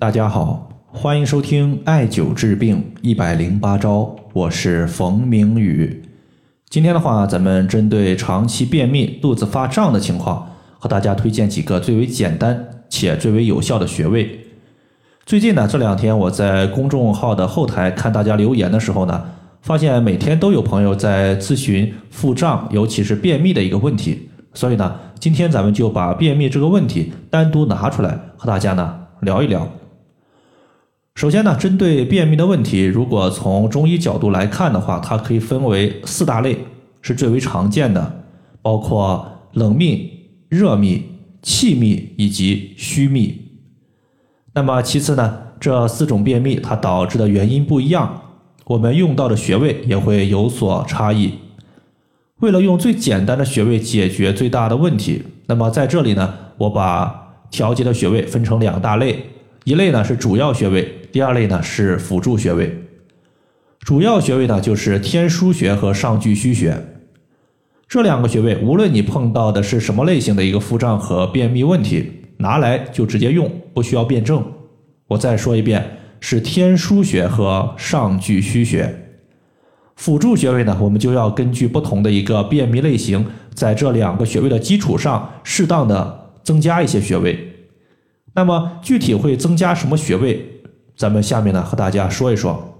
大家好，欢迎收听艾灸治病一百零八招，我是冯明宇。今天的话，咱们针对长期便秘、肚子发胀的情况，和大家推荐几个最为简单且最为有效的穴位。最近呢，这两天我在公众号的后台看大家留言的时候呢，发现每天都有朋友在咨询腹胀，尤其是便秘的一个问题。所以呢，今天咱们就把便秘这个问题单独拿出来和大家呢聊一聊。首先呢，针对便秘的问题，如果从中医角度来看的话，它可以分为四大类，是最为常见的，包括冷秘、热秘、气秘以及虚秘。那么其次呢，这四种便秘它导致的原因不一样，我们用到的穴位也会有所差异。为了用最简单的穴位解决最大的问题，那么在这里呢，我把调节的穴位分成两大类。一类呢是主要穴位，第二类呢是辅助穴位。主要穴位呢就是天枢穴和上巨虚穴。这两个穴位，无论你碰到的是什么类型的一个腹胀和便秘问题，拿来就直接用，不需要辩证。我再说一遍，是天枢穴和上巨虚穴。辅助穴位呢，我们就要根据不同的一个便秘类型，在这两个穴位的基础上，适当的增加一些穴位。那么具体会增加什么穴位？咱们下面呢和大家说一说。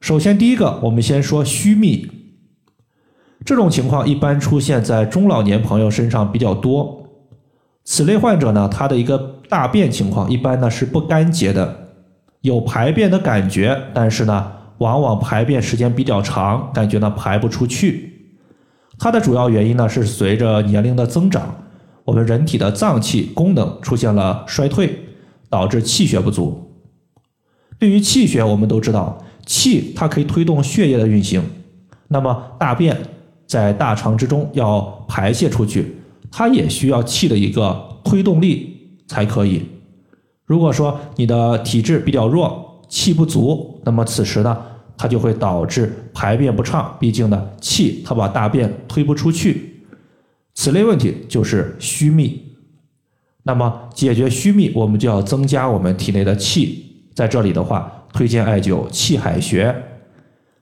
首先，第一个，我们先说虚秘。这种情况一般出现在中老年朋友身上比较多。此类患者呢，他的一个大便情况一般呢是不干结的，有排便的感觉，但是呢，往往排便时间比较长，感觉呢排不出去。它的主要原因呢是随着年龄的增长。我们人体的脏器功能出现了衰退，导致气血不足。对于气血，我们都知道，气它可以推动血液的运行。那么大便在大肠之中要排泄出去，它也需要气的一个推动力才可以。如果说你的体质比较弱，气不足，那么此时呢，它就会导致排便不畅。毕竟呢，气它把大便推不出去。此类问题就是虚秘，那么解决虚秘，我们就要增加我们体内的气。在这里的话，推荐艾灸气海穴。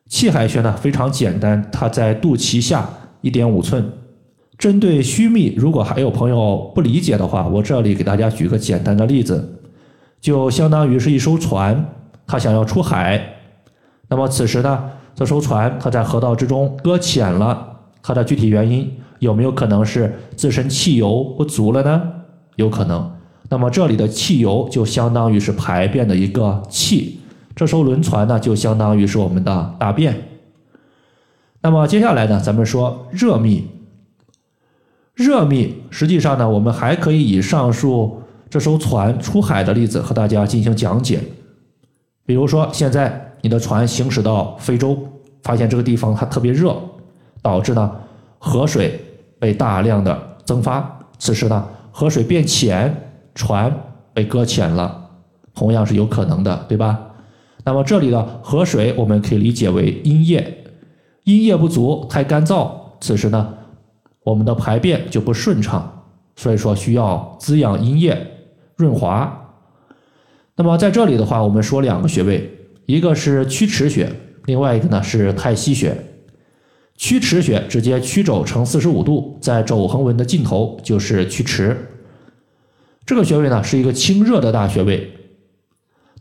气海穴呢非常简单，它在肚脐下一点五寸。针对虚秘，如果还有朋友不理解的话，我这里给大家举个简单的例子，就相当于是一艘船，它想要出海，那么此时呢，这艘船它在河道之中搁浅了，它的具体原因。有没有可能是自身汽油不足了呢？有可能。那么这里的汽油就相当于是排便的一个气，这艘轮船呢就相当于是我们的大便。那么接下来呢，咱们说热秘。热秘实际上呢，我们还可以以上述这艘船出海的例子和大家进行讲解。比如说，现在你的船行驶到非洲，发现这个地方它特别热，导致呢河水。被大量的蒸发，此时呢，河水变浅，船被搁浅了，同样是有可能的，对吧？那么这里的河水我们可以理解为阴液，阴液不足，太干燥，此时呢，我们的排便就不顺畅，所以说需要滋养阴液，润滑。那么在这里的话，我们说两个穴位，一个是曲池穴，另外一个呢是太溪穴。曲池穴直接曲肘成四十五度，在肘横纹的尽头就是曲池。这个穴位呢是一个清热的大穴位，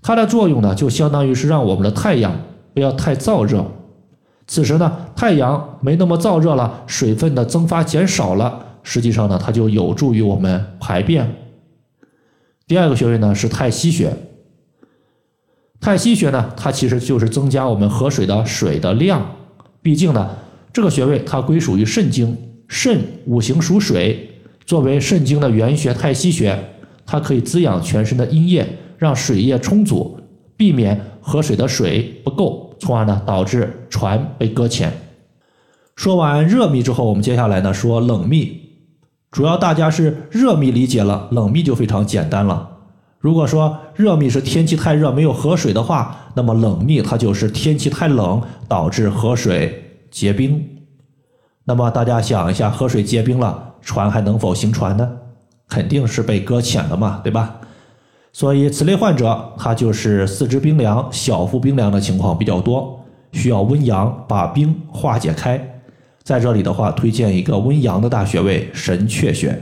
它的作用呢就相当于是让我们的太阳不要太燥热。此时呢太阳没那么燥热了，水分的蒸发减少了，实际上呢它就有助于我们排便。第二个穴位呢是太溪穴。太溪穴呢它其实就是增加我们河水的水的量，毕竟呢。这个穴位它归属于肾经，肾五行属水，作为肾经的原穴太溪穴，它可以滋养全身的阴液，让水液充足，避免河水的水不够，从而呢导致船被搁浅。说完热秘之后，我们接下来呢说冷秘，主要大家是热秘理解了，冷秘就非常简单了。如果说热秘是天气太热没有河水的话，那么冷秘它就是天气太冷导致河水。结冰，那么大家想一下，河水结冰了，船还能否行船呢？肯定是被搁浅了嘛，对吧？所以此类患者他就是四肢冰凉、小腹冰凉的情况比较多，需要温阳把冰化解开。在这里的话，推荐一个温阳的大穴位神阙穴，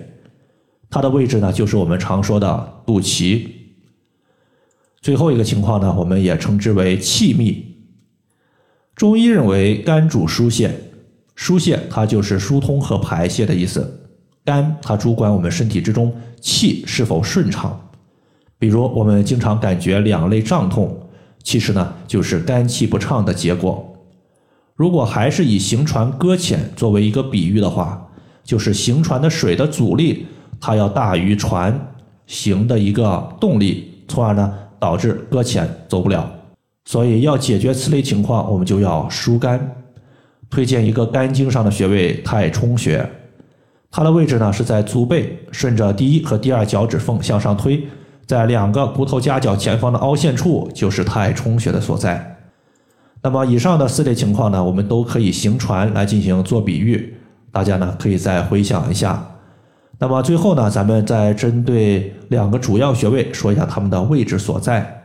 它的位置呢就是我们常说的肚脐。最后一个情况呢，我们也称之为气密。中医认为肝主疏泄，疏泄它就是疏通和排泄的意思。肝它主管我们身体之中气是否顺畅。比如我们经常感觉两肋胀痛，其实呢就是肝气不畅的结果。如果还是以行船搁浅作为一个比喻的话，就是行船的水的阻力，它要大于船行的一个动力，从而呢导致搁浅走不了。所以要解决此类情况，我们就要疏肝。推荐一个肝经上的穴位太冲穴，它的位置呢是在足背，顺着第一和第二脚趾缝向上推，在两个骨头夹角前方的凹陷处就是太冲穴的所在。那么以上的四类情况呢，我们都可以行船来进行做比喻，大家呢可以再回想一下。那么最后呢，咱们再针对两个主要穴位说一下它们的位置所在。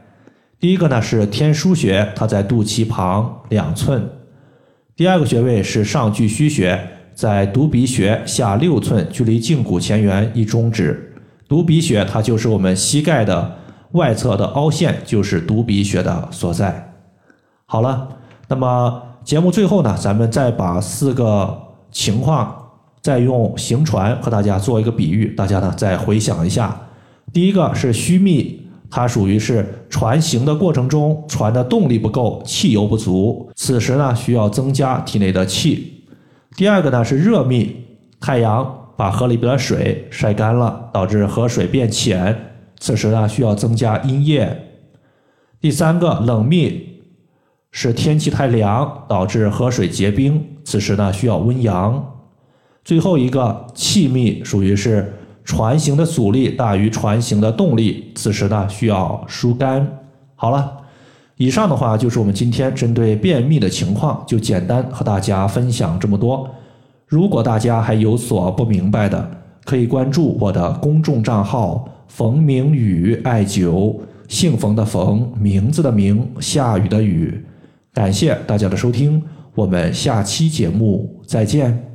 第一个呢是天枢穴，它在肚脐旁两寸；第二个穴位是上巨虚穴，在犊鼻穴下六寸，距离胫骨前缘一中指。犊鼻穴它就是我们膝盖的外侧的凹陷，就是犊鼻穴的所在。好了，那么节目最后呢，咱们再把四个情况再用行船和大家做一个比喻，大家呢再回想一下。第一个是虚密，它属于是船行的过程中，船的动力不够，汽油不足，此时呢需要增加体内的气。第二个呢是热密，太阳把河里边的水晒干了，导致河水变浅，此时呢需要增加阴液。第三个冷密。是天气太凉导致河水结冰，此时呢需要温阳。最后一个气密属于是船行的阻力大于船行的动力，此时呢需要疏肝。好了，以上的话就是我们今天针对便秘的情况，就简单和大家分享这么多。如果大家还有所不明白的，可以关注我的公众账号“冯明宇艾灸”，姓冯的冯，名字的名，下雨的雨。感谢大家的收听，我们下期节目再见。